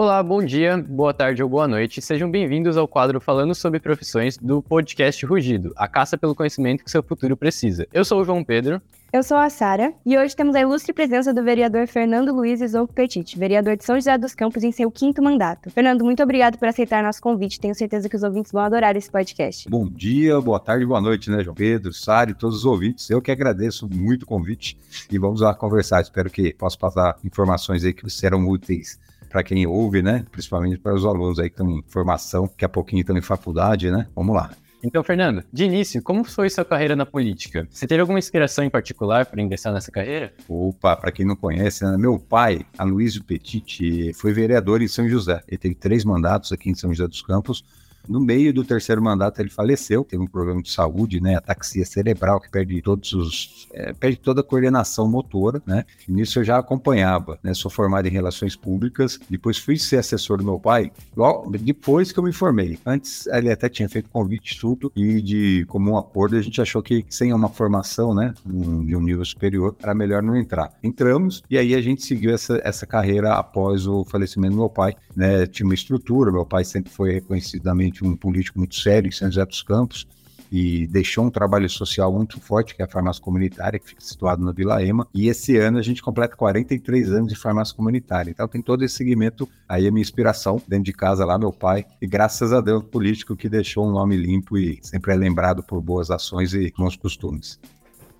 Olá, bom dia, boa tarde ou boa noite. Sejam bem-vindos ao quadro Falando sobre Profissões do podcast Rugido, a caça pelo conhecimento que seu futuro precisa. Eu sou o João Pedro. Eu sou a Sara e hoje temos a ilustre presença do vereador Fernando Luiz Isouco Petit, vereador de São José dos Campos em seu quinto mandato. Fernando, muito obrigado por aceitar nosso convite. Tenho certeza que os ouvintes vão adorar esse podcast. Bom dia, boa tarde, boa noite, né, João Pedro, Sara e todos os ouvintes. Eu que agradeço muito o convite e vamos lá conversar. Espero que possa passar informações aí que serão úteis para quem ouve, né? Principalmente para os alunos aí que estão em formação, que a pouquinho estão em faculdade, né? Vamos lá. Então, Fernando, de início, como foi sua carreira na política? Você teve alguma inspiração em particular para ingressar nessa carreira? Opa, para quem não conhece, né? meu pai, Aloysio Petit, foi vereador em São José. Ele teve três mandatos aqui em São José dos Campos. No meio do terceiro mandato ele faleceu, teve um problema de saúde, né, ataxia cerebral que perde todos os, é, perde toda a coordenação motora, né. Nisso eu já acompanhava, né, sou formado em relações públicas, depois fui ser assessor do meu pai, logo depois que eu me formei. Antes ele até tinha feito convite tudo e de comum acordo a gente achou que sem uma formação, né, de um nível superior, era melhor não entrar. Entramos e aí a gente seguiu essa, essa carreira após o falecimento do meu pai, né, tinha uma estrutura, meu pai sempre foi reconhecidamente um político muito sério em São José dos Campos e deixou um trabalho social muito forte, que é a farmácia comunitária, que fica situado na Vila Ema. E esse ano a gente completa 43 anos de farmácia comunitária. Então tem todo esse segmento, aí a minha inspiração dentro de casa lá, meu pai, e graças a Deus, político que deixou um nome limpo e sempre é lembrado por boas ações e bons costumes.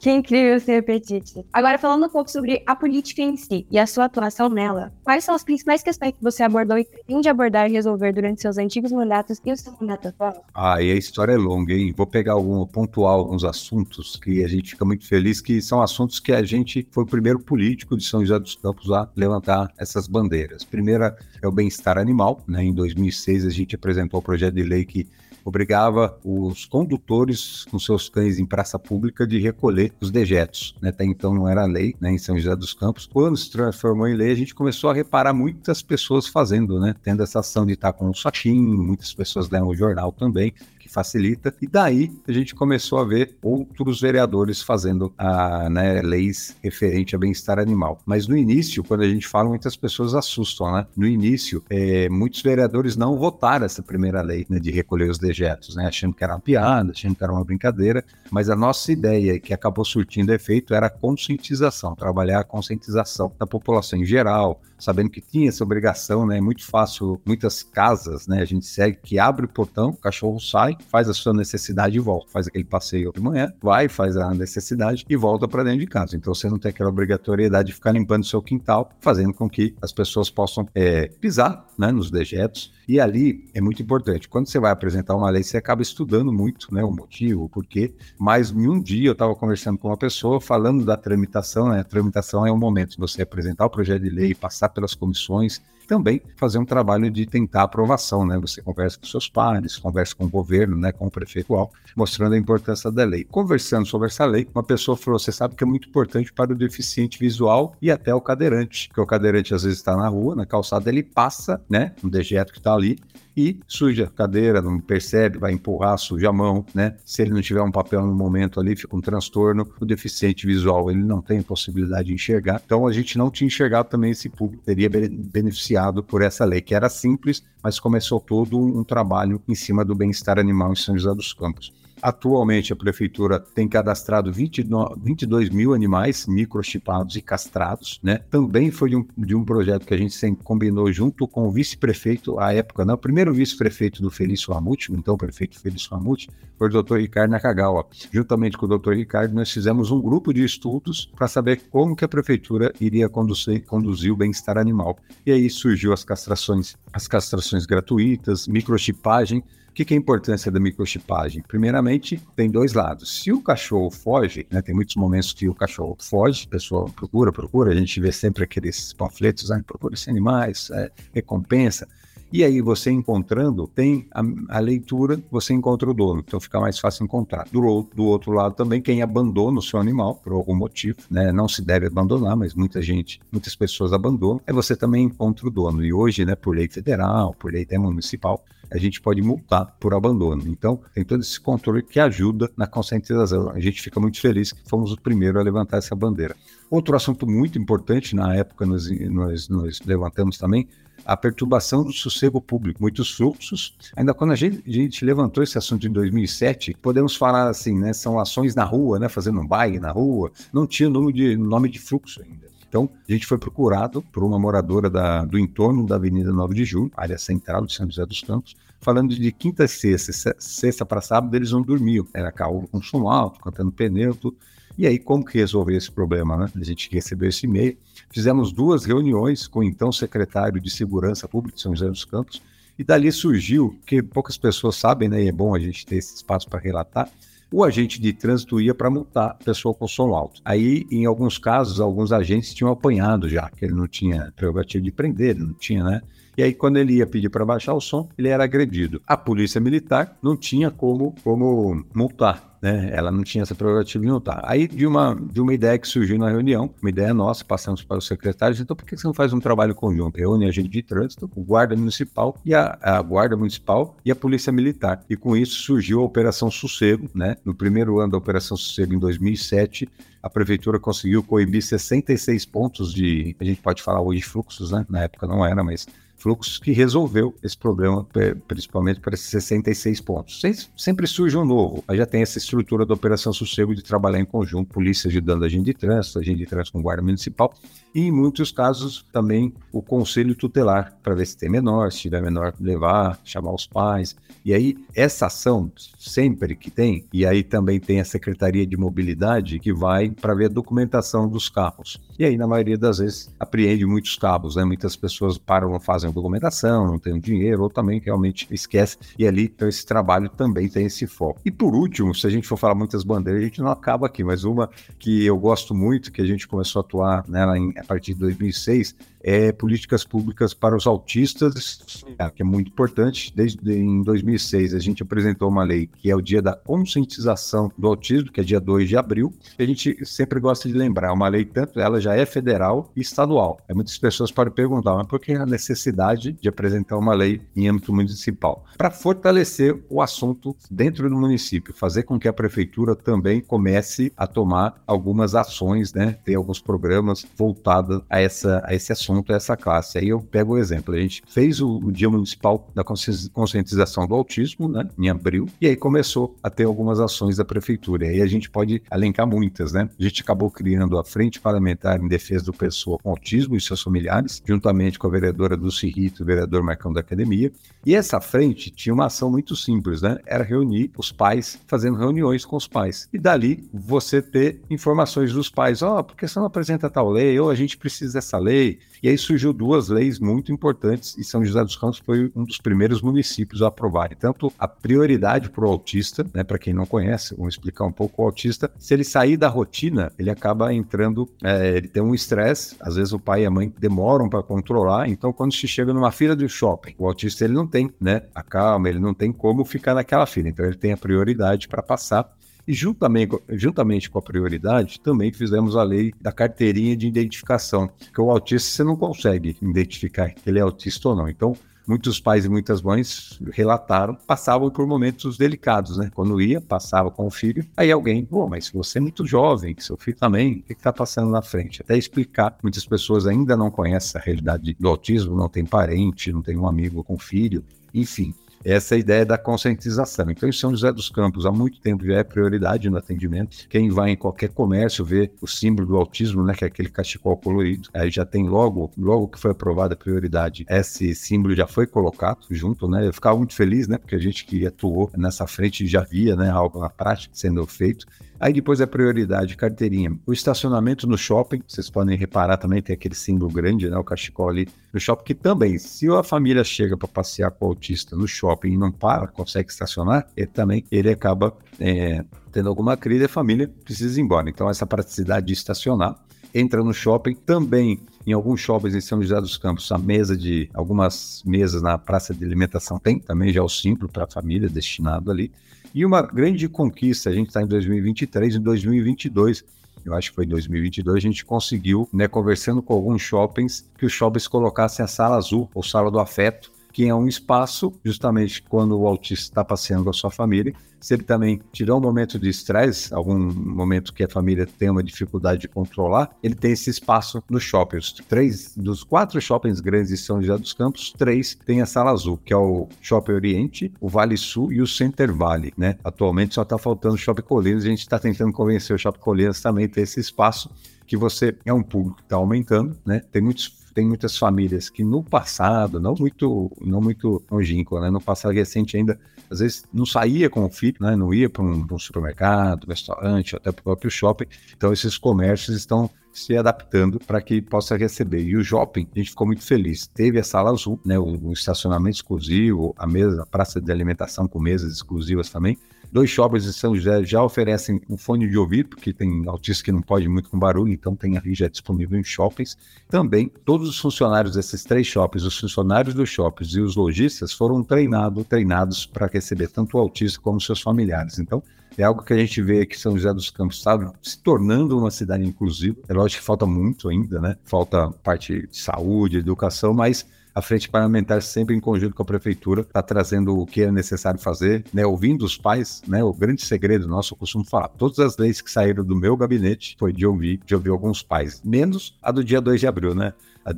Que incrível ser apetite. Agora, falando um pouco sobre a política em si e a sua atuação nela, quais são as principais questões que você abordou e pretende abordar e resolver durante seus antigos mandatos e o seu mandato atual? Ah, e a história é longa, hein? Vou pegar algum, pontuar alguns assuntos que a gente fica muito feliz, que são assuntos que a gente foi o primeiro político de São José dos Campos a levantar essas bandeiras. Primeira é o bem-estar animal, né? Em 2006 a gente apresentou o projeto de lei que obrigava os condutores com seus cães em praça pública de recolher os dejetos. Né? Até então não era lei né, em São José dos Campos. Quando se transformou em lei, a gente começou a reparar muitas pessoas fazendo, né? tendo essa ação de estar com um saquinho, muitas pessoas leram o jornal também facilita. E daí a gente começou a ver outros vereadores fazendo a, né, leis referente a bem-estar animal. Mas no início, quando a gente fala, muitas pessoas assustam, né? No início, é, muitos vereadores não votaram essa primeira lei né, de recolher os dejetos, né? Achando que era uma piada, achando que era uma brincadeira. Mas a nossa ideia, que acabou surtindo efeito, era a conscientização, trabalhar a conscientização da população em geral, sabendo que tinha essa obrigação, né? É muito fácil, muitas casas, né? A gente segue que abre o portão, o cachorro sai, faz a sua necessidade e volta. Faz aquele passeio de manhã, vai, faz a necessidade e volta para dentro de casa. Então você não tem aquela obrigatoriedade de ficar limpando o seu quintal, fazendo com que as pessoas possam é, pisar né, nos dejetos. E ali é muito importante. Quando você vai apresentar uma lei, você acaba estudando muito né, o motivo, o porquê. Mas em um dia eu estava conversando com uma pessoa falando da tramitação. Né? A tramitação é o momento de você apresentar o projeto de lei, passar pelas comissões também fazer um trabalho de tentar aprovação, né? Você conversa com seus pares, conversa com o governo, né, com o prefeito, mostrando a importância da lei. Conversando sobre essa lei, uma pessoa falou: você sabe que é muito importante para o deficiente visual e até o cadeirante, porque o cadeirante às vezes está na rua, na calçada, ele passa, né, um dejeto que está ali e suja a cadeira, não percebe, vai empurrar, suja a mão, né? Se ele não tiver um papel no momento ali, fica um transtorno. O deficiente visual, ele não tem possibilidade de enxergar. Então a gente não tinha enxergado também esse público teria beneficiado por essa lei, que era simples, mas começou todo um trabalho em cima do bem-estar animal em São José dos Campos. Atualmente, a prefeitura tem cadastrado 29, 22 mil animais microchipados e castrados, né? Também foi de um, de um projeto que a gente combinou junto com o vice-prefeito, à época, não, o primeiro vice-prefeito do Felício Ramute, então o prefeito Felício Ramute, foi o doutor Ricardo Nakagawa. Juntamente com o doutor Ricardo, nós fizemos um grupo de estudos para saber como que a prefeitura iria conduzir, conduzir o bem-estar animal. E aí surgiu as castrações, as castrações gratuitas, microchipagem, o que, que é a importância da microchipagem? Primeiramente, tem dois lados. Se o cachorro foge, né, tem muitos momentos que o cachorro foge, a pessoa procura, procura, a gente vê sempre aqueles panfletos, ah, procura esses animais, é, recompensa. E aí, você encontrando, tem a, a, leitura, você encontra o dono. Então fica mais fácil encontrar. Do, do outro lado também, quem abandona o seu animal, por algum motivo, né? Não se deve abandonar, mas muita gente, muitas pessoas abandonam. É você também encontra o dono. E hoje, né, por lei federal, por lei até municipal, a gente pode multar por abandono. Então, tem todo esse controle que ajuda na conscientização. A gente fica muito feliz que fomos os primeiros a levantar essa bandeira. Outro assunto muito importante, na época nós, nós, nós levantamos também, a perturbação do sossego público, muitos fluxos. Ainda quando a gente, a gente, levantou esse assunto em 2007, podemos falar assim, né, são ações na rua, né, fazendo um baile na rua, não tinha nome de, nome de fluxo ainda. Então, a gente foi procurado por uma moradora da, do entorno da Avenida 9 de Julho, área central de São José dos Campos, falando de quinta e sexta, sexta para sábado eles não dormiam, era carro com som alto, cantando pneu, tudo. E aí, como que resolver esse problema, né? A gente recebeu esse e-mail, fizemos duas reuniões com o então secretário de Segurança Pública de São José dos Campos, e dali surgiu, que poucas pessoas sabem, né? E é bom a gente ter esse espaço para relatar, o agente de trânsito ia para multar a pessoa com som alto. Aí, em alguns casos, alguns agentes tinham apanhado já, que ele não tinha prerrogativa de prender, não tinha, né? E aí, quando ele ia pedir para baixar o som, ele era agredido. A polícia militar não tinha como, como multar né? Ela não tinha essa prerrogativa de notar. Aí, de uma, de uma ideia que surgiu na reunião, uma ideia nossa, passamos para os secretários, então por que você não faz um trabalho conjunto? Reúne a gente de trânsito, o guarda municipal e a, a guarda municipal e a polícia militar. E com isso surgiu a Operação Sossego, né? No primeiro ano da Operação Sossego, em 2007, a prefeitura conseguiu coibir 66 pontos de, a gente pode falar hoje fluxos, né? Na época não era, mas fluxos que resolveu esse problema, principalmente para esses 66 pontos. Sempre surge um novo, mas já tem essa estrutura da Operação Sossego de trabalhar em conjunto, polícia ajudando a gente de trânsito, a gente de trânsito com guarda municipal, e em muitos casos também o conselho tutelar, para ver se tem menor, se tiver menor, levar, chamar os pais. E aí, essa ação, sempre que tem, e aí também tem a Secretaria de Mobilidade, que vai para ver a documentação dos carros. E aí, na maioria das vezes, apreende muitos cabos, né? Muitas pessoas param, não fazem documentação, não tem dinheiro, ou também realmente esquece. E ali, então, esse trabalho também tem esse foco. E por último, se a gente for falar muitas bandeiras, a gente não acaba aqui, mas uma que eu gosto muito, que a gente começou a atuar nela em, a partir de 2006, é políticas públicas para os autistas, que é muito importante. Desde em 2006 a gente apresentou uma lei que é o dia da conscientização do autismo, que é dia 2 de abril. A gente sempre gosta de lembrar, uma lei tanto ela já é federal e estadual. Aí muitas pessoas podem perguntar, mas por que a necessidade de apresentar uma lei em âmbito municipal? Para fortalecer o assunto dentro do município, fazer com que a prefeitura também comece a tomar algumas ações, né? Ter alguns programas voltados a essa a esse assunto assunto é essa classe. Aí eu pego o exemplo. A gente fez o, o Dia Municipal da Conscientização do Autismo, né, em abril, e aí começou a ter algumas ações da prefeitura. E aí a gente pode alencar muitas, né? A gente acabou criando a Frente Parlamentar em Defesa do Pessoa com Autismo e seus familiares, juntamente com a vereadora Dulce Rito e o vereador Marcão da Academia. E essa frente tinha uma ação muito simples, né? Era reunir os pais, fazendo reuniões com os pais. E dali você ter informações dos pais, ó, oh, por que você não apresenta tal lei? Ou a gente precisa dessa lei. E aí surgiu duas leis muito importantes e São José dos Campos foi um dos primeiros municípios a aprovarem. Tanto a prioridade para o autista, né, para quem não conhece, vamos explicar um pouco o autista, se ele sair da rotina, ele acaba entrando, é, ele tem um estresse, às vezes o pai e a mãe demoram para controlar, então quando se chega numa fila de shopping, o autista ele não tem, né, a calma, ele não tem como ficar naquela fila, então ele tem a prioridade para passar e juntamente, juntamente com a prioridade, também fizemos a lei da carteirinha de identificação, que o autista você não consegue identificar que ele é autista ou não. Então, muitos pais e muitas mães relataram, passavam por momentos delicados, né? Quando ia, passava com o filho, aí alguém, pô, mas você é muito jovem, seu filho também, o que está passando na frente? Até explicar, muitas pessoas ainda não conhecem a realidade do autismo, não tem parente, não tem um amigo com filho, enfim essa é a ideia da conscientização. Então, em São José dos Campos, há muito tempo já é prioridade no atendimento. Quem vai em qualquer comércio vê o símbolo do autismo, né, que é aquele cachecol colorido, aí já tem logo, logo que foi aprovada a prioridade, esse símbolo já foi colocado junto, né? Eu ficava muito feliz, né, porque a gente que atuou nessa frente já via, né, algo na prática sendo feito. Aí depois é prioridade, carteirinha. O estacionamento no shopping, vocês podem reparar também, tem aquele símbolo grande, né? O cachecol ali no shopping, que também, se a família chega para passear com o autista no shopping e não para, consegue estacionar, ele também ele acaba é, tendo alguma crise e a família precisa ir embora. Então, essa praticidade de estacionar entra no shopping também. Em alguns shoppings em São José dos Campos, a mesa de algumas mesas na praça de alimentação tem também já o simples para a família destinado ali. E uma grande conquista, a gente está em 2023, em 2022, eu acho que foi em 2022, a gente conseguiu, né, conversando com alguns shoppings, que os shoppings colocassem a sala azul, ou sala do afeto, que é um espaço, justamente quando o autista está passeando com a sua família, se ele também tiver um momento de estresse, algum momento que a família tem uma dificuldade de controlar, ele tem esse espaço no shopping. Três dos quatro shoppings grandes de São José dos Campos, três têm a sala azul, que é o Shopping Oriente, o Vale Sul e o Center Valley, né? Atualmente só está faltando o Shopping Colinas, a gente está tentando convencer o Shopping Colinas também a ter esse espaço que você é um público que está aumentando, né? Tem muitos tem muitas famílias que no passado, não muito, não muito longínquo, né? No passado recente ainda, às vezes não saía com o filho, né? Não ia para um, um, supermercado, restaurante, até para o próprio shopping. Então esses comércios estão se adaptando para que possa receber. E o shopping, a gente ficou muito feliz. Teve a sala azul, né? O, o estacionamento exclusivo, a mesa, a praça de alimentação com mesas exclusivas também. Dois shoppings de São José já oferecem um fone de ouvido, porque tem autista que não pode muito com barulho, então tem ali já disponível em shoppings. Também, todos os funcionários desses três shoppings, os funcionários dos shoppings e os lojistas foram treinado, treinados para receber tanto o autista como seus familiares. Então, é algo que a gente vê que São José dos Campos está se tornando uma cidade inclusiva. É lógico que falta muito ainda, né? Falta parte de saúde, educação, mas a frente parlamentar sempre em conjunto com a prefeitura está trazendo o que é necessário fazer, né, ouvindo os pais, né, o grande segredo nosso, eu costumo falar, todas as leis que saíram do meu gabinete foi de ouvir, de ouvir alguns pais, menos a do dia 2 de abril, né?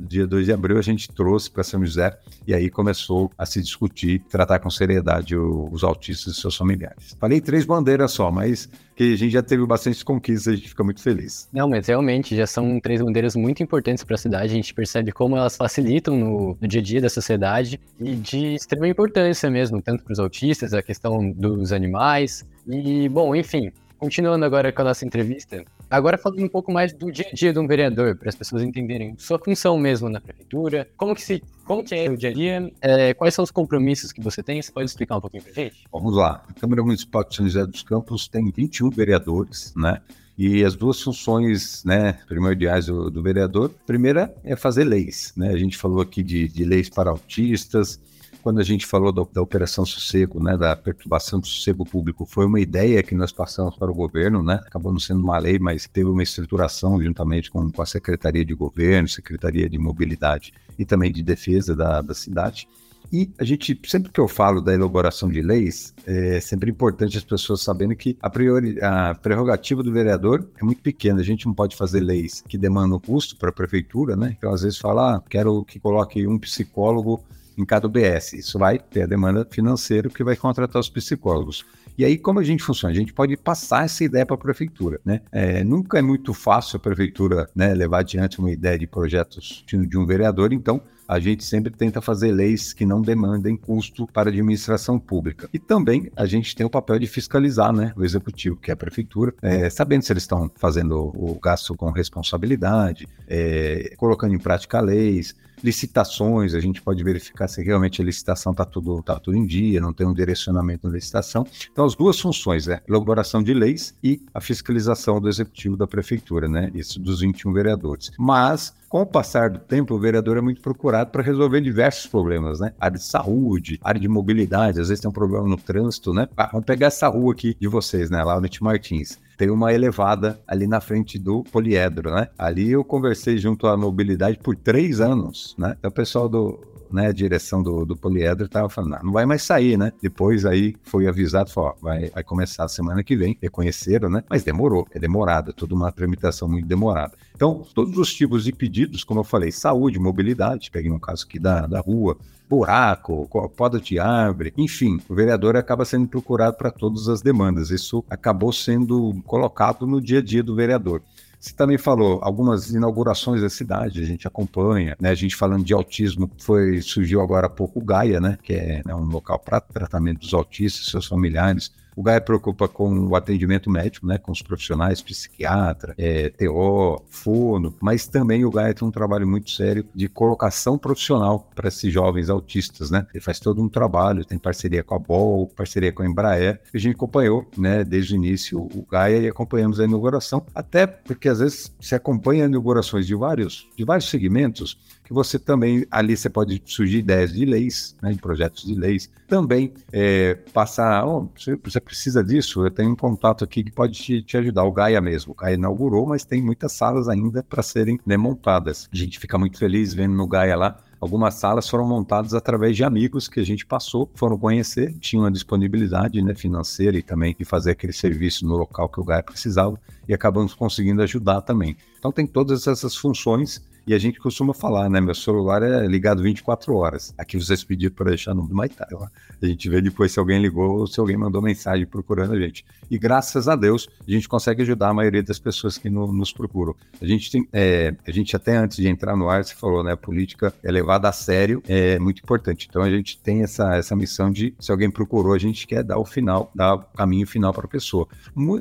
Dia 2 de abril a gente trouxe para São José e aí começou a se discutir, tratar com seriedade os autistas e seus familiares. Falei três bandeiras só, mas que a gente já teve bastante conquistas, a gente fica muito feliz. Não, mas realmente já são três bandeiras muito importantes para a cidade, a gente percebe como elas facilitam no, no dia a dia da sociedade e de extrema importância mesmo, tanto para os autistas, a questão dos animais. E, bom, enfim, continuando agora com a nossa entrevista, agora falando um pouco mais do dia a dia de um vereador, para as pessoas entenderem sua função mesmo na prefeitura, como que se como que é o dia a dia, é, quais são os compromissos que você tem, você pode explicar um pouquinho para gente? Vamos lá, a Câmara Municipal de São José dos Campos tem 21 vereadores, né? E as duas funções né, primordiais do, do vereador, primeira é fazer leis. Né? A gente falou aqui de, de leis para autistas, quando a gente falou da, da, Operação Sossego, né, da perturbação do sossego público, foi uma ideia que nós passamos para o governo, né, acabou não sendo uma lei, mas teve uma estruturação juntamente com, com a Secretaria de Governo, Secretaria de Mobilidade e também de Defesa da, da cidade. E a gente, sempre que eu falo da elaboração de leis, é sempre importante as pessoas sabendo que a, priori, a prerrogativa do vereador é muito pequena. A gente não pode fazer leis que demandam custo para a prefeitura, né? Então, às vezes, falar, ah, quero que coloque um psicólogo em cada UBS. Isso vai ter a demanda financeira que vai contratar os psicólogos. E aí, como a gente funciona? A gente pode passar essa ideia para a prefeitura, né? É, nunca é muito fácil a prefeitura né, levar adiante uma ideia de projetos de um vereador, então a gente sempre tenta fazer leis que não demandem custo para a administração pública. E também a gente tem o papel de fiscalizar né, o executivo, que é a prefeitura, é, sabendo se eles estão fazendo o gasto com responsabilidade, é, colocando em prática leis, licitações, a gente pode verificar se realmente a licitação está tudo, tá tudo em dia, não tem um direcionamento na licitação. Então, as duas funções, né? Elaboração de leis e a fiscalização do executivo da prefeitura, né? Isso dos 21 vereadores. Mas com o passar do tempo, o vereador é muito procurado para resolver diversos problemas, né? Área de saúde, área de mobilidade, às vezes tem um problema no trânsito, né? Ah, vamos pegar essa rua aqui de vocês, né? Lá no Martins tem uma elevada ali na frente do poliedro, né? Ali eu conversei junto à mobilidade por três anos, né? Então o pessoal do, né, direção do, do poliedro estava falando, não, não vai mais sair, né? Depois aí foi avisado, falou, ó, vai, vai começar a semana que vem, reconheceram, né? Mas demorou, é demorado, é toda uma tramitação muito demorada. Então, todos os tipos de pedidos, como eu falei, saúde, mobilidade, peguei um caso aqui da, da rua, buraco, poda de árvore, enfim, o vereador acaba sendo procurado para todas as demandas. Isso acabou sendo colocado no dia a dia do vereador. Você também falou algumas inaugurações da cidade, a gente acompanha, né? A gente falando de autismo, foi surgiu agora há pouco Gaia, né? Que é né, um local para tratamento dos autistas, seus familiares. O GAE preocupa com o atendimento médico, né, com os profissionais, psiquiatra, é, TO, fono, mas também o GAE tem um trabalho muito sério de colocação profissional para esses jovens autistas, né? Ele faz todo um trabalho, tem parceria com a BOL, parceria com a Embraer, a gente acompanhou, né, desde o início o GAE e acompanhamos a inauguração, até porque às vezes se acompanha inaugurações de vários, de vários segmentos, que você também, ali você pode surgir ideias de leis, né, de projetos de leis. Também é, passar, oh, você, você, precisa disso, eu tenho um contato aqui que pode te, te, ajudar, o Gaia mesmo. O Gaia inaugurou, mas tem muitas salas ainda para serem né, montadas. A gente fica muito feliz vendo no Gaia lá Algumas salas foram montadas através de amigos que a gente passou, foram conhecer, tinham a disponibilidade né, financeira e também de fazer aquele serviço no local que o Gaia precisava e acabamos conseguindo ajudar também. Então tem todas essas funções e a gente costuma falar, né? Meu celular é ligado 24 horas. Aqui vocês pediram para deixar no tarde. A gente vê depois se alguém ligou ou se alguém mandou mensagem procurando a gente. E graças a Deus, a gente consegue ajudar a maioria das pessoas que no, nos procuram. A gente tem, é, a gente até antes de entrar no ar, você falou, né? A política é levada a sério, é muito importante. Então a gente tem essa, essa missão de, se alguém procurou, a gente quer dar o final, dar o caminho final para a pessoa.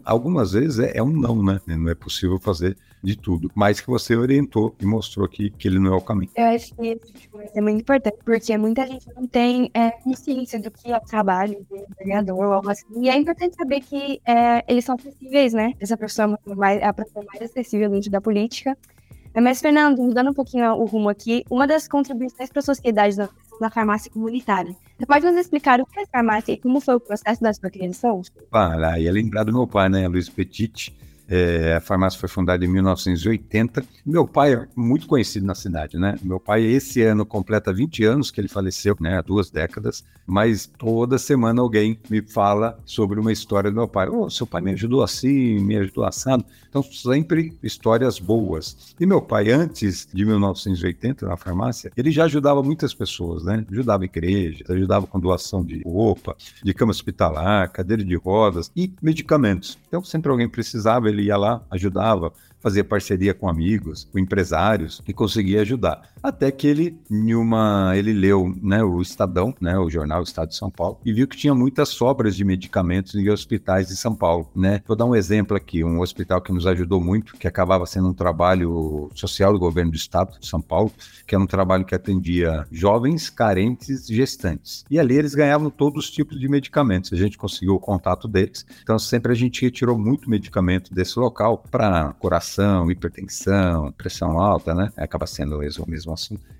Algumas vezes é, é um não, né? Não é possível fazer de tudo, mas que você orientou e mostrou que, que ele não é o caminho. Eu acho que isso tipo, é muito importante, porque muita gente não tem é, consciência do que é o trabalho de vereador ou algo assim. E é importante saber que é, eles são acessíveis, né? Essa profissão é mais, é a profissão mais acessível dentro da política. Mas, Fernando, mudando um pouquinho o rumo aqui, uma das contribuições para a sociedade na, na farmácia comunitária. Você pode nos explicar o que é farmácia e como foi o processo da sua criação? Ah, e é lembrar do meu pai, né, Luiz Petit, é, a farmácia foi fundada em 1980. Meu pai é muito conhecido na cidade, né? Meu pai, esse ano, completa 20 anos que ele faleceu, né? Há duas décadas. Mas toda semana alguém me fala sobre uma história do meu pai. Oh, seu pai me ajudou assim, me ajudou assado. Então, sempre histórias boas. E meu pai, antes de 1980, na farmácia, ele já ajudava muitas pessoas, né? Ajudava igrejas, ajudava com doação de roupa, de cama hospitalar, cadeira de rodas e medicamentos. Então, sempre alguém precisava, ele ia lá, ajudava, fazia parceria com amigos, com empresários e conseguia ajudar. Até que ele, em uma, ele leu né, o Estadão, né, o jornal Estado de São Paulo, e viu que tinha muitas sobras de medicamentos em hospitais de São Paulo. Né? Vou dar um exemplo aqui, um hospital que nos ajudou muito, que acabava sendo um trabalho social do governo do Estado de São Paulo, que era um trabalho que atendia jovens, carentes, gestantes. E ali eles ganhavam todos os tipos de medicamentos. A gente conseguiu o contato deles. Então sempre a gente retirou muito medicamento desse local para coração hipertensão, pressão alta, né? Acaba sendo o mesmo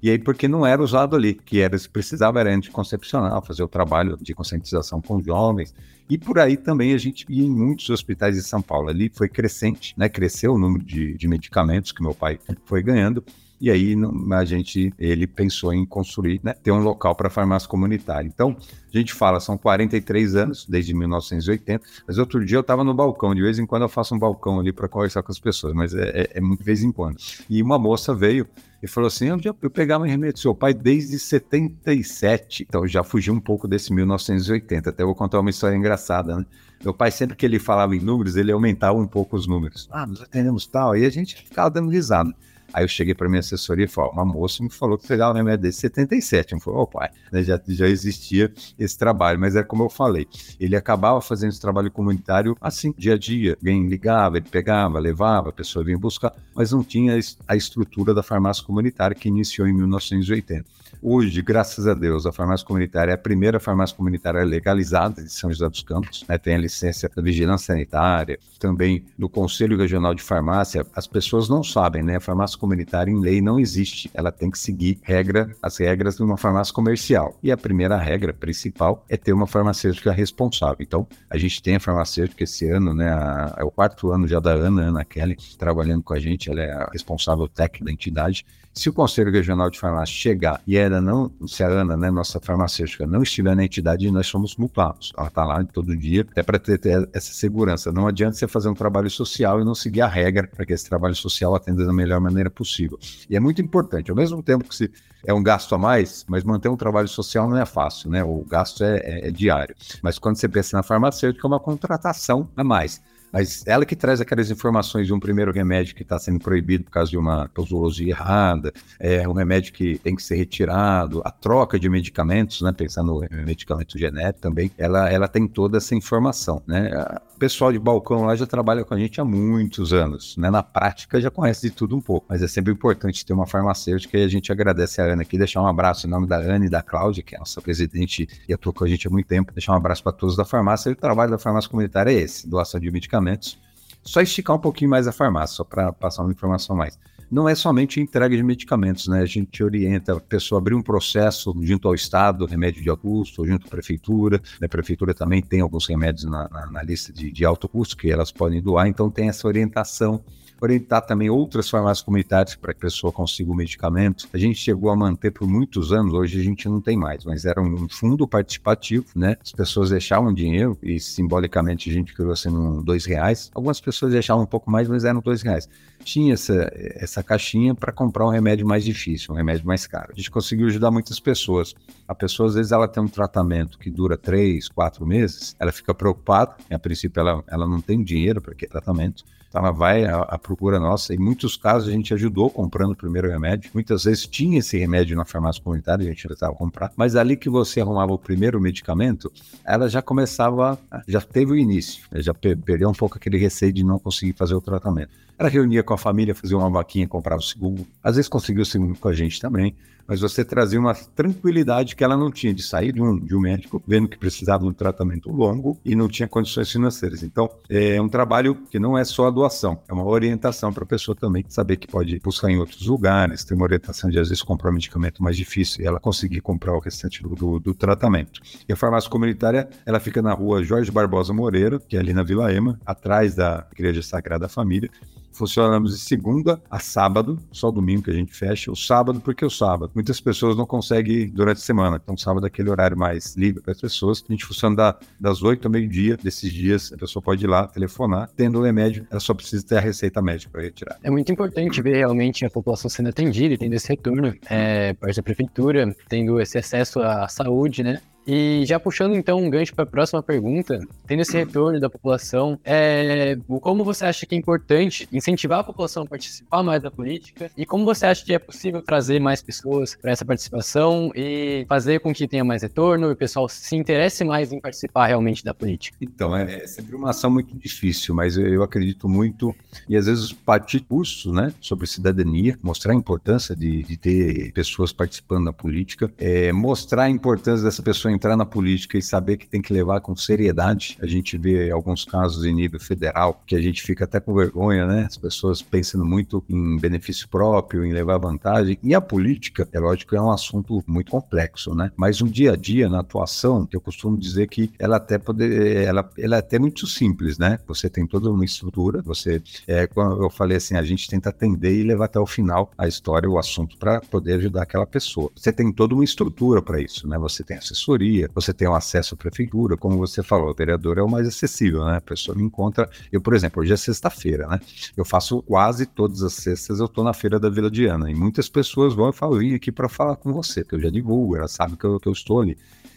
E aí, porque não era usado ali, que era, se precisava era anticoncepcional, fazer o trabalho de conscientização com jovens. E por aí também a gente ia em muitos hospitais de São Paulo. Ali foi crescente, né? Cresceu o número de, de medicamentos que meu pai foi ganhando. E aí a gente, ele pensou em construir, né, ter um local para farmácia comunitária. Então, a gente fala, são 43 anos, desde 1980, mas outro dia eu estava no balcão, de vez em quando eu faço um balcão ali para conversar com as pessoas, mas é, é, é, de vez em quando. E uma moça veio e falou assim, eu, já, eu pegava remédio do seu pai desde 77, então já fugi um pouco desse 1980, até vou contar uma história engraçada, né? Meu pai, sempre que ele falava em números, ele aumentava um pouco os números. Ah, nós atendemos tal, e a gente ficava dando risada. Aí eu cheguei para minha assessoria e falei, uma moça me falou que pegava o remédio desse 77. Eu falei, ô pai, né, já, já existia esse trabalho, mas é como eu falei, ele acabava fazendo esse trabalho comunitário assim, dia a dia. Alguém ligava, ele pegava, levava, a pessoa vinha buscar, mas não tinha a estrutura da farmácia comunitária que iniciou em 1980. Hoje, graças a Deus, a farmácia comunitária é a primeira farmácia comunitária legalizada de São José dos Campos, né? tem a licença da vigilância sanitária, também do Conselho Regional de Farmácia. As pessoas não sabem, né? A farmácia comunitária em lei não existe, ela tem que seguir regra, as regras de uma farmácia comercial. E a primeira regra principal é ter uma farmacêutica responsável. Então, a gente tem a farmacêutica esse ano, né? É o quarto ano já da Ana, Ana Kelly, trabalhando com a gente, ela é a responsável técnica da entidade. Se o Conselho Regional de Farmácia chegar e ela não, se a Ana, né, nossa farmacêutica, não estiver na entidade, nós somos multados. Ela está lá todo dia, até para ter, ter, essa segurança. Não adianta você fazer um trabalho social e não seguir a regra para que esse trabalho social atenda da melhor maneira possível. E é muito importante, ao mesmo tempo que se é um gasto a mais, mas manter um trabalho social não é fácil, né? O gasto é, é, é diário. Mas quando você pensa na farmacêutica, é uma contratação a mais. Mas ela que traz aquelas informações de um primeiro remédio que está sendo proibido por causa de uma posologia errada, é um remédio que tem que ser retirado, a troca de medicamentos, né? Pensando no medicamento genérico também, ela, ela tem toda essa informação, né? O pessoal de balcão lá já trabalha com a gente há muitos anos, né? Na prática já conhece de tudo um pouco, mas é sempre importante ter uma farmacêutica e a gente agradece a Ana aqui, deixar um abraço em nome da Ana e da Cláudia, que é a nossa presidente e atua com a gente há muito tempo, deixar um abraço para todos da farmácia. E o trabalho da farmácia comunitária é esse, doação de medicamentos medicamentos. Só esticar um pouquinho mais a farmácia, só para passar uma informação mais. Não é somente entrega de medicamentos, né? A gente orienta a pessoa a abrir um processo junto ao Estado, remédio de alto custo, junto à Prefeitura. A Prefeitura também tem alguns remédios na, na, na lista de, de alto custo que elas podem doar, então tem essa orientação orientar também outras farmácias comunitárias para que a pessoa consiga o medicamento. A gente chegou a manter por muitos anos, hoje a gente não tem mais, mas era um fundo participativo, né? As pessoas deixavam dinheiro e simbolicamente a gente criou assim um dois reais. Algumas pessoas deixavam um pouco mais, mas eram dois reais tinha essa, essa caixinha para comprar um remédio mais difícil, um remédio mais caro. A gente conseguiu ajudar muitas pessoas. A pessoa, às vezes, ela tem um tratamento que dura três, quatro meses, ela fica preocupada, a princípio ela, ela não tem dinheiro para aquele tratamento, ela vai à, à, procura nossa. Em muitos casos a gente ajudou comprando o primeiro remédio. Muitas vezes tinha esse remédio na farmácia comunitária, a gente precisava comprar. Mas ali que você arrumava o primeiro medicamento, ela já começava, já teve o início, já perdeu um pouco aquele receio de não conseguir fazer o tratamento. Ela reunia com a família, fazia uma vaquinha, comprava o segundo. Às vezes conseguiu o segundo com a gente também mas você trazia uma tranquilidade que ela não tinha de sair de um, de um médico vendo que precisava de um tratamento longo e não tinha condições financeiras. Então, é um trabalho que não é só a doação, é uma orientação para a pessoa também saber que pode buscar em outros lugares, tem uma orientação de às vezes comprar um medicamento mais difícil e ela conseguir comprar o restante do, do, do tratamento. E a farmácia comunitária, ela fica na rua Jorge Barbosa Moreira, que é ali na Vila Ema, atrás da Igreja Sagrada Família. Funcionamos de segunda a sábado, só domingo que a gente fecha. O sábado, porque o sábado. Muitas pessoas não conseguem durante a semana. Então, sábado é aquele horário mais livre para as pessoas. A gente funciona da, das 8 ao meio-dia desses dias. A pessoa pode ir lá, telefonar. Tendo o remédio, ela só precisa ter a receita médica para retirar. É muito importante ver realmente a população sendo atendida e tendo esse retorno, é, parte da prefeitura, tendo esse acesso à saúde, né? E já puxando então um gancho para a próxima pergunta, tendo esse retorno da população, é, como você acha que é importante incentivar a população a participar mais da política e como você acha que é possível trazer mais pessoas para essa participação e fazer com que tenha mais retorno e o pessoal se interesse mais em participar realmente da política? Então, é, é sempre uma ação muito difícil, mas eu, acredito muito e às vezes partir cursos né, sobre cidadania, mostrar a importância de, de ter pessoas participando da política, é, mostrar a importância dessa pessoa entrar na política e saber que tem que levar com seriedade, a gente vê alguns casos em nível federal que a gente fica até com vergonha, né? As pessoas pensando muito em benefício próprio, em levar vantagem. E a política, é lógico, é um assunto muito complexo, né? Mas um dia a dia, na atuação, eu costumo dizer que ela até poder, ela, ela é até muito simples, né? Você tem toda uma estrutura, você, é, quando eu falei assim, a gente tenta atender e levar até o final a história, o assunto, para poder ajudar aquela pessoa. Você tem toda uma estrutura para isso, né? Você tem assessoria você tem o acesso à prefeitura, como você falou, o vereador é o mais acessível, né? A pessoa me encontra. Eu, por exemplo, hoje é sexta-feira, né? Eu faço quase todas as sextas, eu estou na feira da Vila Diana. E muitas pessoas vão e falam, vim aqui para falar com você, porque eu já divulgo, ela sabe que eu, que eu estou ali.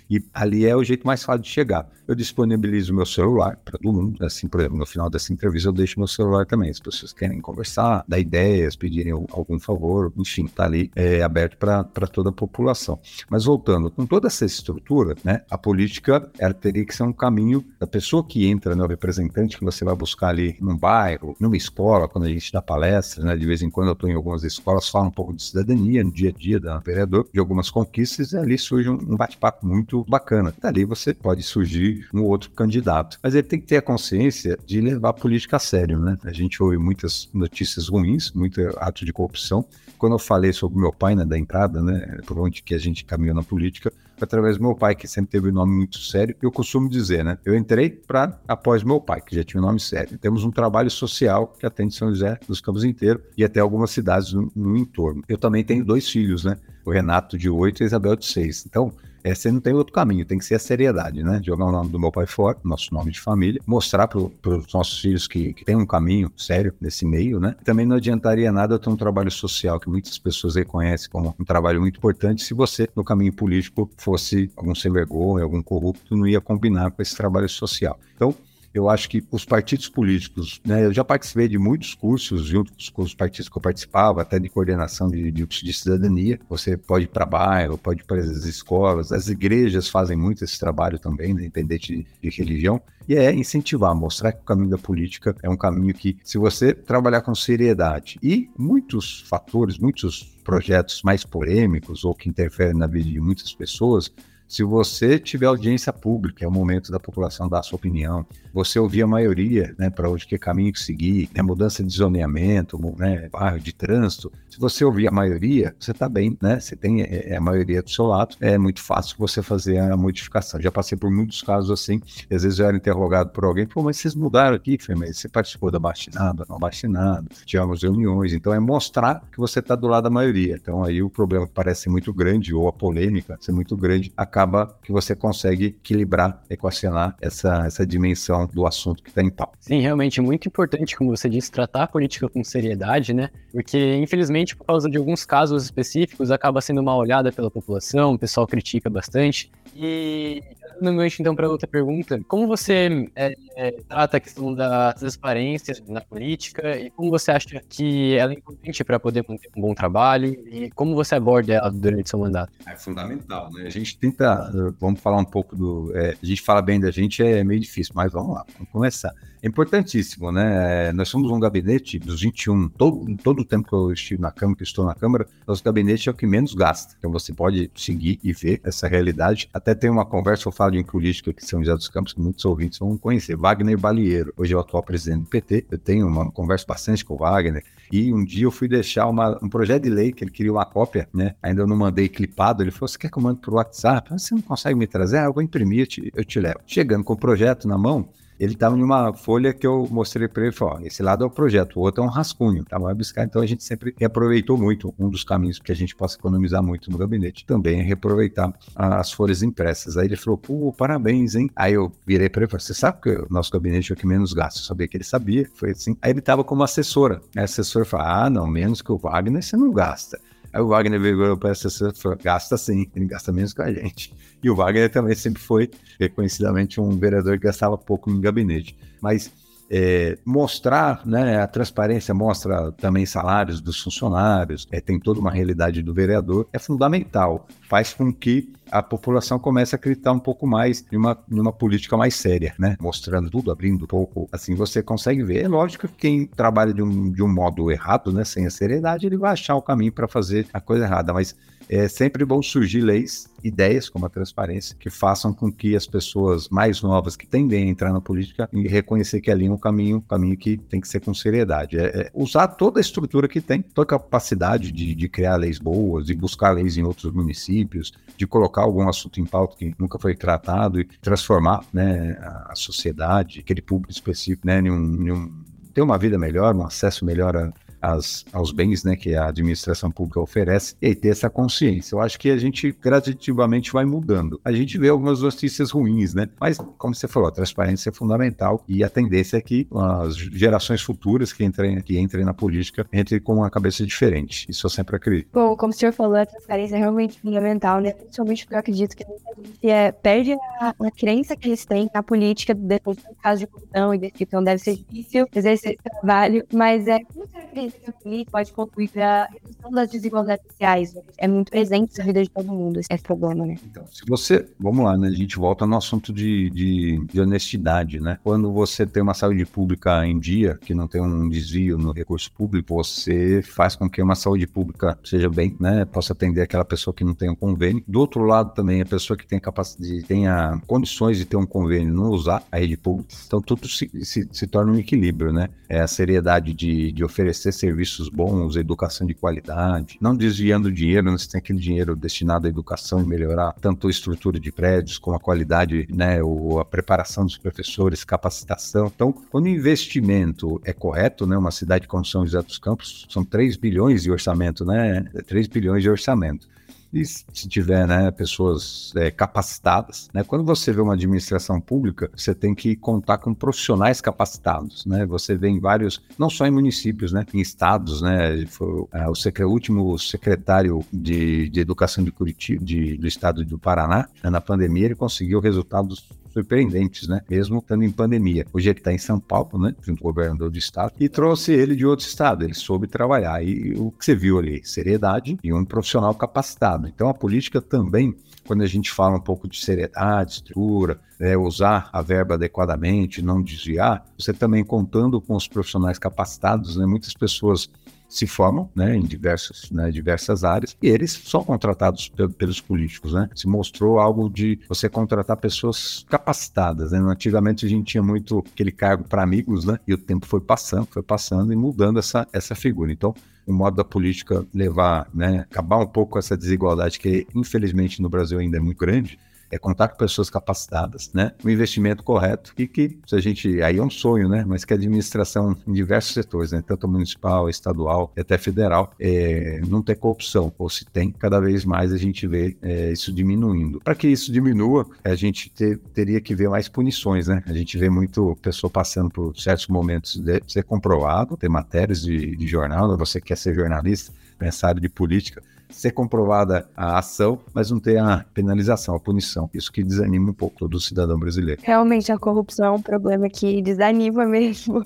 E ali é o jeito mais fácil de chegar. Eu disponibilizo meu celular para todo mundo. Assim, por exemplo, no final dessa entrevista eu deixo meu celular também. As pessoas querem conversar, dar ideias, pedirem algum favor, enfim, tá ali é, aberto para toda a população. Mas voltando, com toda essa estrutura, né, a política ela teria que ser um caminho da pessoa que entra, né, o representante que você vai buscar ali num bairro, numa escola, quando a gente dá palestras, né, de vez em quando eu estou em algumas escolas, falo um pouco de cidadania no dia a dia da vereador, de algumas conquistas, e ali surge um bate-papo muito bacana. Dali você pode surgir um outro candidato. Mas ele tem que ter a consciência de levar a política a sério, né? A gente ouve muitas notícias ruins, muito ato de corrupção. Quando eu falei sobre meu pai, né, da entrada, né, por onde que a gente caminhou na política, através do meu pai, que sempre teve um nome muito sério. Eu costumo dizer, né? Eu entrei para após meu pai, que já tinha um nome sério. Temos um trabalho social que atende São José dos Campos inteiro e até algumas cidades no, no entorno. Eu também tenho dois filhos, né? O Renato de 8 e a Isabel de 6. Então, é, você não tem outro caminho, tem que ser a seriedade, né? Jogar o nome do meu pai fora, nosso nome de família, mostrar para os nossos filhos que, que tem um caminho sério nesse meio, né? Também não adiantaria nada ter um trabalho social que muitas pessoas reconhecem como um trabalho muito importante se você, no caminho político, fosse algum sem vergonha, algum corrupto, não ia combinar com esse trabalho social. Então, eu acho que os partidos políticos, né, eu já participei de muitos cursos junto com os partidos que eu participava, até de coordenação de, de, de cidadania. Você pode ir para bairro, pode ir para as escolas, as igrejas fazem muito esse trabalho também, né, independente de, de religião. E é incentivar, mostrar que o caminho da política é um caminho que, se você trabalhar com seriedade e muitos fatores, muitos projetos mais polêmicos ou que interferem na vida de muitas pessoas, Se você tiver audiência pública, é o momento da população dar a sua opinião. Você ouvir a maioria, né, para onde que caminho que seguir, né, mudança de zoneamento, né, bairro de trânsito. Se você ouvir a maioria, você está bem, né? Você tem é, é, a maioria do seu lado, é muito fácil você fazer a modificação. Já passei por muitos casos assim, às vezes eu era interrogado por alguém, pô, mas vocês mudaram aqui, mas você participou da bastinada, não bastinada, tivemos reuniões, então é mostrar que você está do lado da maioria. Então aí o problema parece ser muito grande, ou a polêmica ser muito grande, acaba que você consegue equilibrar, equacionar essa, essa dimensão do assunto que está em pauta. Sim, realmente muito importante, como você disse, tratar a política com seriedade, né? Porque, infelizmente, por causa de alguns casos específicos, acaba sendo mal olhada pela população, o pessoal critica bastante. E no gancho, então, para outra pergunta, como você é, é, trata a questão da transparência na política e como você acha que ela é importante para poder manter um bom trabalho e como você aborda ela durante seu mandato? É fundamental, né? A gente tenta, vamos falar um pouco do, é, a gente fala bem da gente é meio difícil, mas vamos lá, vamos começar. É importantíssimo, né? Nós somos um gabinete dos 21, todo, todo o tempo que eu estive na Câmara, que estou na Câmara, nosso gabinete é o que menos gasta. Então você pode seguir e ver essa realidade. Até tem uma conversa, eu falo em política que São José dos Campos, que muitos ouvintes vão conhecer. Wagner Balieiro, hoje é o atual presidente do PT. Eu tenho uma conversa bastante com o Wagner. E um dia eu fui deixar uma, um projeto de lei que ele queria uma cópia, né? Ainda eu não mandei clipado. Ele falou: Você quer que eu mande por WhatsApp? Você não consegue me trazer? Ah, eu vou imprimir, eu te, eu te levo. Chegando com o projeto na mão, ele estava em uma folha que eu mostrei para ele, falou, esse lado é o projeto, o outro é um rascunho, tá? Buscar, então a gente sempre reaproveitou muito, um dos caminhos que a gente possa economizar muito no gabinete, também é reaproveitar as folhas impressas. Aí ele falou, pô, parabéns, hein? Aí eu virei para ele e falei, você sabe que o nosso gabinete é o que menos gasta? Eu sabia que ele sabia, foi assim. Aí ele estava como assessora, a assessora falou, ah, não, menos que o Wagner você não gasta. Aí o Wagner veio para essa e falou, gasta sim, ele gasta menos que a gente. E o Wagner também sempre foi, reconhecidamente, um vereador que gastava pouco em gabinete. Mas é, mostrar, né, a transparência mostra também salários dos funcionários, é, tem toda uma realidade do vereador, é fundamental, faz com que a população comece a acreditar um pouco mais em uma, em uma política mais séria, né, mostrando tudo, abrindo um pouco, assim você consegue ver. É lógico que quem trabalha de um, de um modo errado, né, sem a seriedade, ele vai achar o caminho para fazer a coisa errada, mas é sempre bom surgir leis, ideias como a transparência, que façam com que as pessoas mais novas que tendem a entrar na política e reconhecer que ali é um caminho, um caminho que tem que ser com seriedade. É, é usar toda a estrutura que tem, toda a capacidade de, de, criar leis boas, de buscar leis em outros municípios, de colocar algum assunto em pauta que nunca foi tratado e transformar né, a sociedade, aquele público específico, né, em um, em um ter uma vida melhor, um acesso melhor a, as, aos bens né, que a administração pública oferece e ter essa consciência. Eu acho que a gente gradativamente vai mudando. A gente vê algumas notícias ruins, né? Mas, como você falou, a transparência é fundamental e a tendência é que as gerações futuras que entrem, que entrem na política entrem com uma cabeça diferente. Isso eu sempre acredito. Bom, como o senhor falou, a transparência é realmente fundamental, né? Principalmente porque eu acredito que gente é, perde a, a crença que eles têm na política, depois do caso de corrupção e então deve ser difícil exercer esse trabalho, mas é, como acredita que pode contribuir para a redução das desigualdades sociais. É muito presente na vida de todo mundo esse problema, né? Então, se você. Vamos lá, né? A gente volta no assunto de, de, de honestidade, né? Quando você tem uma saúde pública em dia, que não tem um desvio no recurso público, você faz com que uma saúde pública seja bem, né? Possa atender aquela pessoa que não tem um convênio. Do outro lado, também, a pessoa que tem capacidade, tenha condições de ter um convênio, não usar a rede pública. Então, tudo se, se, se torna um equilíbrio, né? É a seriedade de, de oferecer serviços bons, educação de qualidade, não desviando dinheiro, você tem aquele dinheiro destinado à educação e melhorar tanto a estrutura de prédios como a qualidade, né, ou a preparação dos professores, capacitação. Então, quando o investimento é correto, né, uma cidade como São José dos Campos, são 3 bilhões de orçamento, né, 3 bilhões de orçamento e se tiver né, pessoas é, capacitadas. Né? Quando você vê uma administração pública, você tem que contar com profissionais capacitados. Né? Você vê em vários, não só em municípios, né, em estados. Né? Foi, é, o, secre, o, último secretário de, de Educação de Curitiba, de, do estado do Paraná, né, na pandemia, ele conseguiu resultados surpreendentes, né? Mesmo estando em pandemia. Hoje ele está em São Paulo, né? Junto com o governador do estado, e trouxe ele de outro estado. Ele soube trabalhar. E o que você viu ali? Seriedade e um profissional capacitado. Então a política também, quando a gente fala um pouco de seriedade, estrutura, é, usar a verba adequadamente, não desviar, você também contando com os profissionais capacitados, né? Muitas pessoas se formam né, em diversos, né, diversas áreas e eles são contratados pelos políticos. Né? Se mostrou algo de você contratar pessoas capacitadas. Né? Antigamente a gente tinha muito aquele cargo para amigos né? e o tempo foi passando, foi passando e mudando essa, essa figura. Então, o modo da política levar, né, acabar um pouco com essa desigualdade que infelizmente no Brasil ainda é muito grande, é contar com pessoas capacitadas, né? O investimento correto e que, se a gente, aí é um sonho, né? Mas que a administração em diversos setores, né? Tanto municipal, estadual até federal, é, não ter corrupção, ou se tem, cada vez mais a gente vê é, isso diminuindo. Para que isso diminua, a gente ter, teria que ver mais punições, né? A gente vê muito pessoa passando por certos momentos de ser comprovado, ter matérias de, de jornal, né? você quer ser jornalista, pensar de política, ser comprovada a ação, mas não ter a penalização, a punição. Isso que desanima um pouco todo cidadão brasileiro. Realmente a corrupção é um problema que desanima mesmo.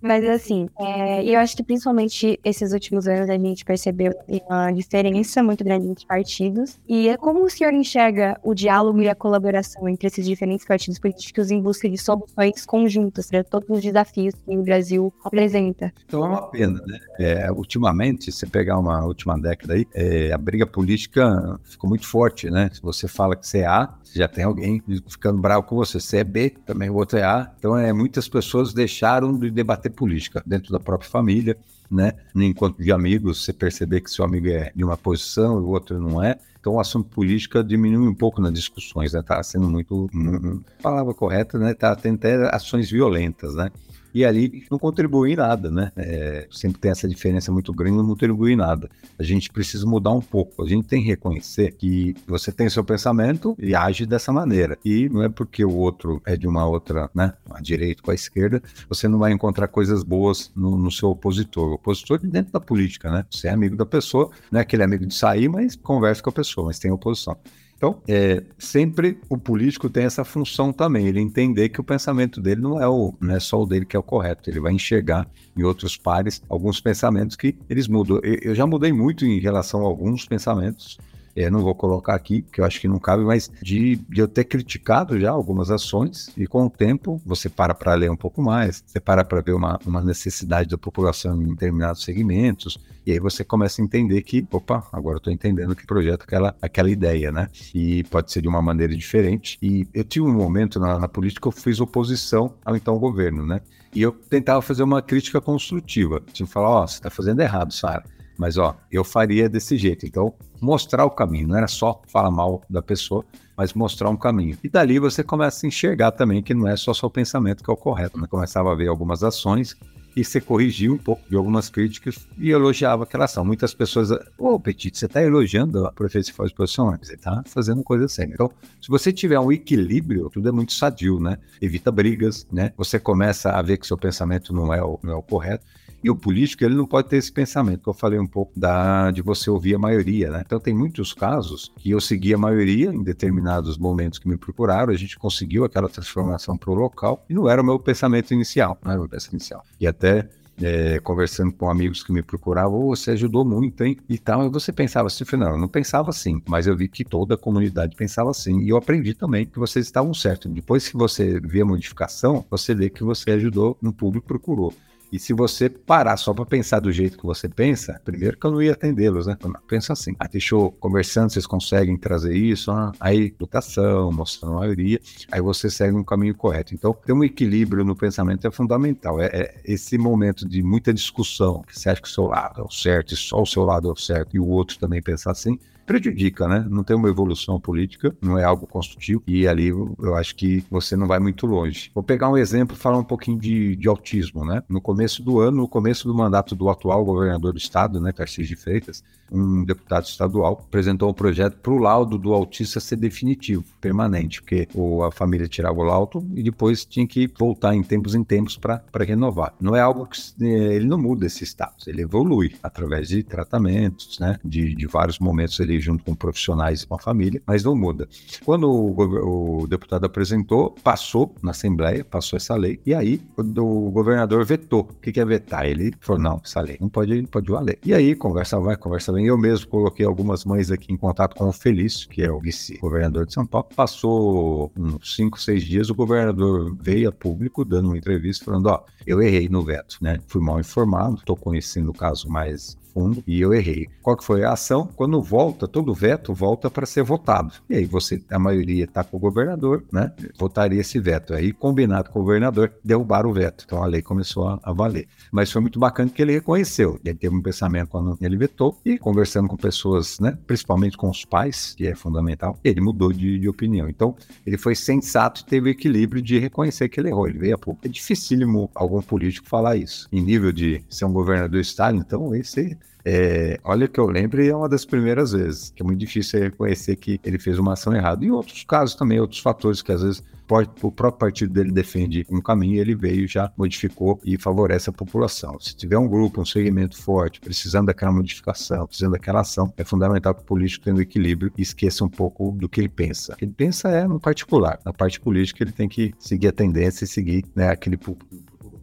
Mas assim, é, eu acho que principalmente esses últimos anos a gente percebeu uma diferença muito grande entre partidos. E é como o senhor enxerga o diálogo e a colaboração entre esses diferentes partidos políticos em busca de soluções conjuntas para todos os desafios que o Brasil apresenta? Então é uma pena, né? É, ultimamente, se pegar uma última década aí, é, a briga política ficou muito forte, né? Se você fala que você é A, já tem alguém ficando bravo com você. Se é B, também o outro é A. Então, é, muitas pessoas deixaram de debater política dentro da própria família, né? No encontro de amigos, você perceber que seu amigo é de uma posição e o outro não é. Então, o assunto política diminui um pouco nas discussões, né? Tá sendo muito, hum, palavra correta, né? Tá tendo até ações violentas, né? E ali não contribui em nada, né? É, sempre tem essa diferença muito grande, não contribui em nada. A gente precisa mudar um pouco. A gente tem que reconhecer que você tem seu pensamento e age dessa maneira. E não é porque o outro é de uma outra, né? A direita com a esquerda, você não vai encontrar coisas boas no, no seu opositor. O opositor é dentro da política, né? Você é amigo da pessoa, não é aquele amigo de sair, mas conversa com a pessoa, mas tem oposição. Então, é, sempre o político tem essa função também, ele entender que o pensamento dele não é, o, não é só o dele que é o correto, ele vai enxergar em outros pares alguns pensamentos que eles mudam. Eu, eu já mudei muito em relação a alguns pensamentos, é, não vou colocar aqui, porque eu acho que não cabe, mas de, de eu ter criticado já algumas ações e com o tempo você para para ler um pouco mais, você para para ver uma, uma necessidade da população em determinados segmentos, e aí você começa a entender que, opa, agora eu estou entendendo que projeto aquela, aquela ideia, né? E pode ser de uma maneira diferente. E eu tive um momento na, na política que eu fiz oposição ao então governo, né? E eu tentava fazer uma crítica construtiva. Tipo, falar, ó, oh, você está fazendo errado, Sara. Mas, ó, eu faria desse jeito. Então, mostrar o caminho, não era só falar mal da pessoa, mas mostrar um caminho. E dali você começa a enxergar também que não é só seu pensamento que é o correto, né? Começava a ver algumas ações e você corrigiu um pouco de algumas críticas e elogiava aquela ação. Muitas pessoas, ô oh, Petit, você está elogiando a prefeita de exposição, você está fazendo coisa séria. Então, se você tiver um equilíbrio, tudo é muito sadio, né? Evita brigas, né? Você começa a ver que seu pensamento não é o, não é o correto. E o político, ele não pode ter esse pensamento, que eu falei um pouco da, de você ouvir a maioria, né? Então, tem muitos casos que eu segui a maioria em determinados momentos que me procuraram, a gente conseguiu aquela transformação para o local, e não era o meu pensamento inicial, não era o meu pensamento inicial. E até é, conversando com amigos que me procuravam, oh, você ajudou muito, hein? E tal. Você pensava assim, não, eu não pensava assim, mas eu vi que toda a comunidade pensava assim. E eu aprendi também que vocês estavam certos. Depois que você vê a modificação, você vê que você ajudou no público procurou. E se você parar só para pensar do jeito que você pensa, primeiro que eu não ia atendê-los, né? Pensa assim, ah, deixou conversando, vocês conseguem trazer isso, ah, aí educação, mostrando a maioria, aí você segue um caminho correto. Então, ter um equilíbrio no pensamento é fundamental. É, é esse momento de muita discussão, que você acha que o seu lado é o certo e só o seu lado é o certo e o outro também pensar assim, prejudica, né? Não tem uma evolução política, não é algo construtivo, e ali eu acho que você não vai muito longe. Vou pegar um exemplo falar um pouquinho de, de autismo, né? No começo do ano, no começo do mandato do atual governador do estado, né, Tarcísio de Freitas, um deputado estadual apresentou um projeto para o laudo do autista ser definitivo, permanente, porque ou a família tirava o laudo e depois tinha que voltar em tempos em tempos para renovar. Não é algo que ele não muda esse status, ele evolui através de tratamentos, né? De, de vários momentos ele ali junto com profissionais e com a família, mas não muda. Quando o, o deputado apresentou, passou na Assembleia, passou essa lei, e aí o, governador vetou. O que, que é vetar? Ele falou: não, essa lei não pode, não pode valer. E aí, conversa vai, conversa vem. Eu mesmo coloquei algumas mães aqui em contato com o Felício, que é o vice-governador de São Paulo. Passou uns cinco, seis dias, o governador veio a público dando uma entrevista falando: ó, eu errei no veto, né? Fui mal informado, estou conhecendo o caso mais fundo e eu errei. Qual que foi a ação? Quando volta, todo veto volta para ser votado. E aí você, a maioria está com o governador, né? Votaria esse veto. Aí, combinado com o governador, derrubaram o veto. Então a lei começou a, a valer. Mas foi muito bacana que ele reconheceu. Ele teve um pensamento quando ele vetou e conversando com pessoas, né? Principalmente com os pais, que é fundamental, ele mudou de, de opinião. Então, ele foi sensato e teve o equilíbrio de reconhecer que ele errou. Ele veio a pouco. É dificílimo algum político falar isso. Em nível de ser um governador Stalin, então esse é, olha que eu lembro, é uma das primeiras vezes, que é muito difícil reconhecer que ele fez uma ação errada. E outros casos também, outros fatores que às vezes pode, o próprio partido dele defende um caminho, ele veio, já modificou e favorece a população. Se tiver um grupo, um segmento forte, precisando daquela modificação, precisando daquela ação, é fundamental que o político tenha um equilíbrio e esqueça um pouco do que ele pensa. O que ele pensa é no particular. Na parte política, ele tem que seguir a tendência e seguir né, aquele público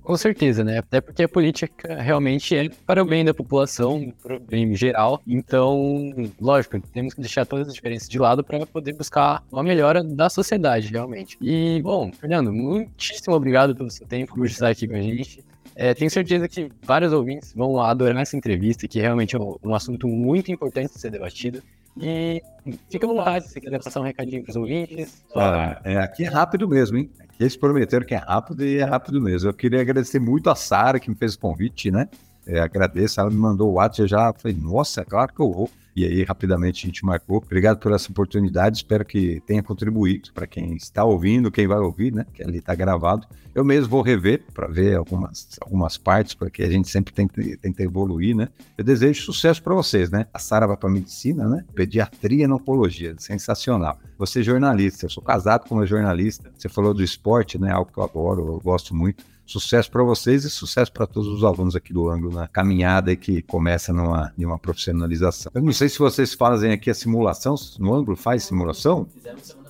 com certeza, né? Até porque a política realmente é para o bem da população, para o bem geral. Então, lógico, temos que deixar todas as diferenças de lado para poder buscar uma melhora da sociedade, realmente. E, bom, Fernando, muitíssimo obrigado pelo seu tempo por estar aqui com a gente. É, tenho certeza que vários ouvintes vão adorar essa entrevista, que realmente é um assunto muito importante de ser debatido. E fica à vontade, se quiser passar um recadinho para os ouvintes. Ah, é, aqui é rápido mesmo, hein? Eles prometeram que é rápido e é rápido mesmo. Eu queria agradecer muito a Sara que me fez o convite, né? É, agradeço, ela me mandou o WhatsApp, eu já falei, nossa, é claro que eu vou. E aí, rapidamente, a gente marcou. Obrigado por essa oportunidade. Espero que tenha contribuído para quem está ouvindo, quem vai ouvir, né? Que ali está gravado. Eu mesmo vou rever para ver algumas, algumas partes, porque a gente sempre tenta, tenta evoluir, né? Eu desejo sucesso para vocês, né? A Sara vai para medicina, né? Pediatria e oncologia. Sensacional. Você é jornalista, eu sou casado com uma jornalista. Você falou do esporte, né? Algo que eu adoro, eu gosto muito. Sucesso para vocês e sucesso para todos os alunos aqui do ângulo na caminhada que começa numa, numa profissionalização. Eu não sei se vocês fazem aqui a simulação, no ângulo faz simulação? Fizemos passada.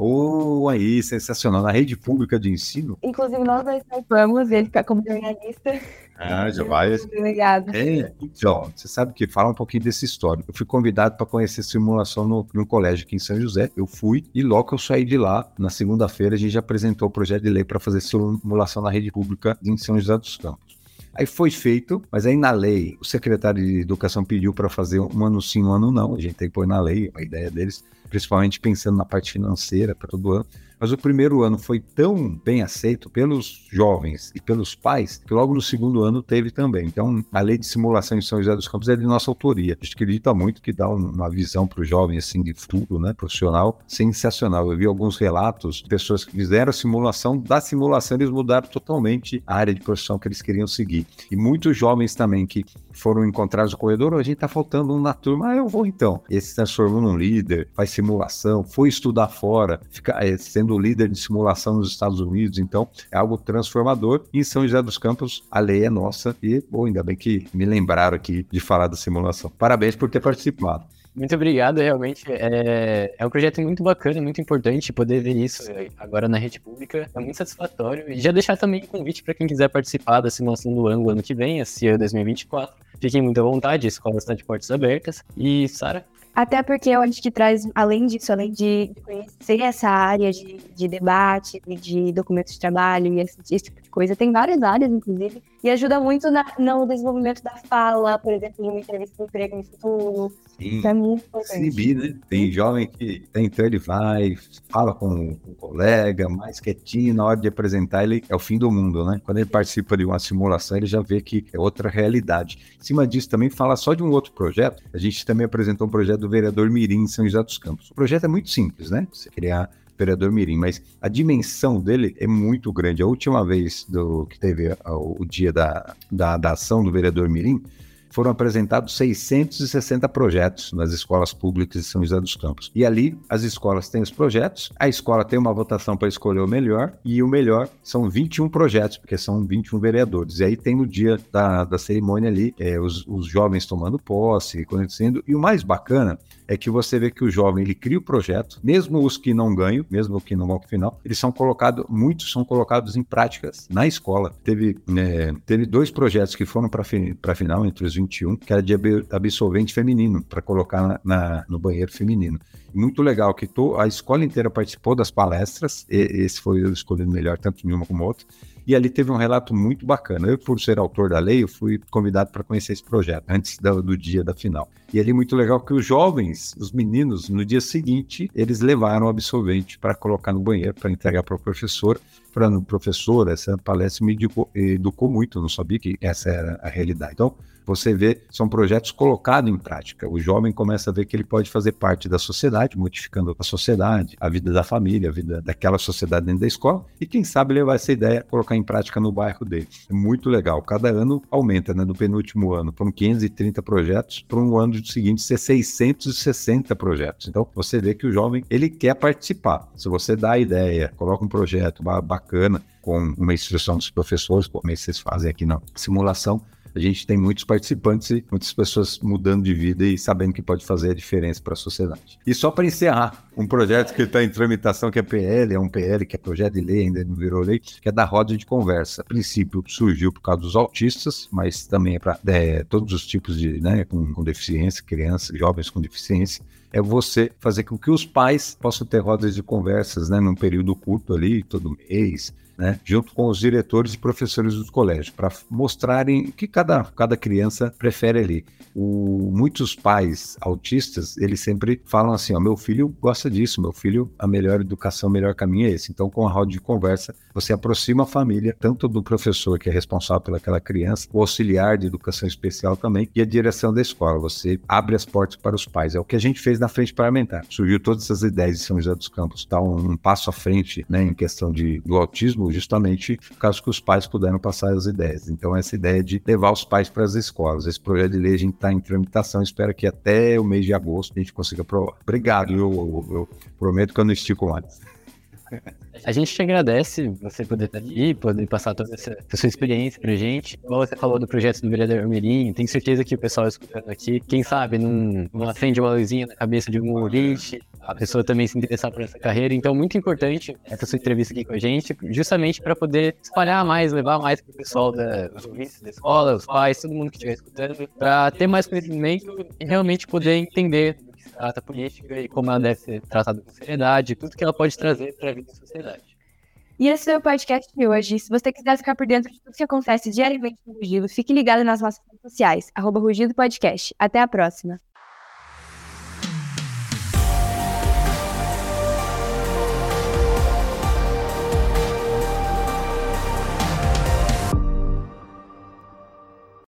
Oh, aí, sensacional. Na rede pública de ensino. Inclusive, nós dois participamos, ele fica como jornalista. Ah, já vai. Obrigado. É, então, você sabe que fala um pouquinho desse histórico. Eu fui convidado para conhecer simulação no, no colégio aqui em São José. Eu fui e logo que eu saí de lá, na segunda-feira, a gente já apresentou o projeto de lei para fazer simulação na rede pública em São José dos Campos. Aí foi feito, mas aí na lei, o secretário de Educação pediu para fazer um ano sim, um ano não. A gente tem que pôr na lei a ideia deles, principalmente pensando na parte financeira para todo ano. Mas o primeiro ano foi tão bem aceito pelos jovens e pelos pais que logo no segundo ano teve também. Então, a lei de simulação em São José dos Campos é de nossa autoria. A gente acredita muito que dá uma visão para o jovem assim de futuro, né, profissional, sensacional. Eu vi alguns relatos de pessoas que fizeram a simulação, da simulação eles mudaram totalmente a área de profissão que eles queriam seguir. E muitos jovens também que foram encontrados no corredor, a gente está faltando um na turma, ah, eu vou então. Esse se transformou num líder, faz simulação, foi estudar fora, fica é, sendo líder de simulação nos Estados Unidos, então é algo transformador. E em São José dos Campos, a lei é nossa e, bom, ainda bem que me lembraram aqui de falar da simulação. Parabéns por ter participado. Muito obrigado, realmente. É, é um projeto muito bacana, muito importante poder ver isso agora na rede pública. É muito satisfatório. E já deixar também o convite para quem quiser participar da simulação do ângulo ano que vem, esse ano 2024. Fiquem muito à vontade, escola está de portas abertas. E, Sara? Até porque eu acho que traz, além disso, além de conhecer essa área de, de debate, de documentos de trabalho e esse, esse tipo de coisa, tem várias áreas, inclusive, e ajuda muito na, no desenvolvimento da fala, por exemplo, em uma entrevista de emprego no futuro. Sim. Isso é muito importante. Né? Tem jovem que tem, então ele vai, fala com um colega, mais quietinho, na hora de apresentar, ele é o fim do mundo, né? Quando ele participa de uma simulação, ele já vê que é outra realidade. Em cima disso, também fala só de um outro projeto. A gente também apresentou um projeto do vereador Mirim em São José dos Campos. O projeto é muito simples, né? Você criar vereador Mirim, mas a dimensão dele é muito grande. A última vez do que teve a, o dia da, da, da ação do vereador Mirim, foram apresentados 660 projetos nas escolas públicas de São José dos Campos. E ali, as escolas têm os projetos, a escola tem uma votação para escolher o melhor, e o melhor são 21 projetos, porque são 21 vereadores. E aí tem no dia da, da cerimônia ali, é, os, os jovens tomando posse, conhecendo, e o mais bacana é que você vê que o jovem ele cria o projeto, mesmo os que não ganham, mesmo os que não vão para o final, eles são colocados, muitos são colocados em práticas na escola. Teve, né, teve dois projetos que foram para a final entre os 21, que era de absolvente feminino, para colocar na, na, no banheiro feminino. Muito legal que a escola inteira participou das palestras, e, esse foi o escolhido melhor, tanto de uma como outra. E ali teve um relato muito bacana. Eu, por ser autor da lei, eu fui convidado para conhecer esse projeto antes do, do, dia da final. E ali muito legal que os jovens, os meninos, no dia seguinte, eles levaram o absolvente para colocar no banheiro, para entregar para o professor. Falando, professor, essa palestra me educou, educou muito, eu não sabia que essa era a realidade. Então, você vê, são projetos colocados em prática. O jovem começa a ver que ele pode fazer parte da sociedade, modificando a sociedade, a vida da família, a vida daquela sociedade dentro da escola, e quem sabe levar essa ideia, colocar em prática no bairro dele. É muito legal. Cada ano aumenta, né? No penúltimo ano foram 530 projetos, para um ano seguinte ser 660 projetos. Então, você vê que o jovem, ele quer participar. Se você dá a ideia, coloca um projeto bacana, com uma instrução dos professores, como vocês fazem aqui na simulação, a gente tem muitos participantes e muitas pessoas mudando de vida e sabendo que pode fazer a diferença para a sociedade. E só para encerrar, um projeto que está em tramitação, que é PL, é um PL, que é projeto de lei, ainda não virou lei, que é da roda de conversa. A princípio surgiu por causa dos autistas, mas também é para é, todos os tipos de, né, com, com deficiência, crianças, jovens com deficiência é você fazer com que os pais possam ter rodas de conversas, né, num período curto ali, todo mês, né, junto com os diretores e professores dos colégios, para mostrarem o que cada, cada criança prefere ali. O, muitos pais autistas, eles sempre falam assim, ó, meu filho gosta disso, meu filho, a melhor educação, o melhor caminho é esse. Então, com a roda de conversa, você aproxima a família, tanto do professor que é responsável pelaquela criança, o auxiliar de educação especial também, e a direção da escola. Você abre as portas para os pais. É o que a gente fez na frente parlamentar. Surgiu todas essas ideias de São José dos Campos, está um, um, passo à frente né, em questão de, do autismo, justamente por causa que os pais puderam passar as ideias. Então, essa ideia de levar os pais para as escolas. Esse projeto de lei a gente está em tramitação, espero que até o mês de agosto a gente consiga aprovar. Obrigado, eu, eu, eu prometo que eu não estico mais. A gente te agradece você poder estar aqui, poder passar toda essa, sua experiência pra gente. Como você falou do projeto do vereador Mirim, tenho certeza que o pessoal escutando aqui, quem sabe não, não acende uma luzinha na cabeça de um ouvinte, a pessoa também se interessar por essa carreira. Então, muito importante essa sua entrevista aqui com a gente, justamente para poder espalhar mais, levar mais para o pessoal da, dos ouvintes da escola, os pais, todo mundo que estiver escutando, para ter mais conhecimento e realmente poder entender trata política e como ela deve ser tratada com seriedade, tudo que ela pode trazer para a vida da sociedade. E esse foi o podcast de hoje. Se você quiser ficar por dentro de tudo que acontece diariamente no Rugido, fique ligado nas nossas redes sociais, arroba Rugido Podcast. Até a próxima.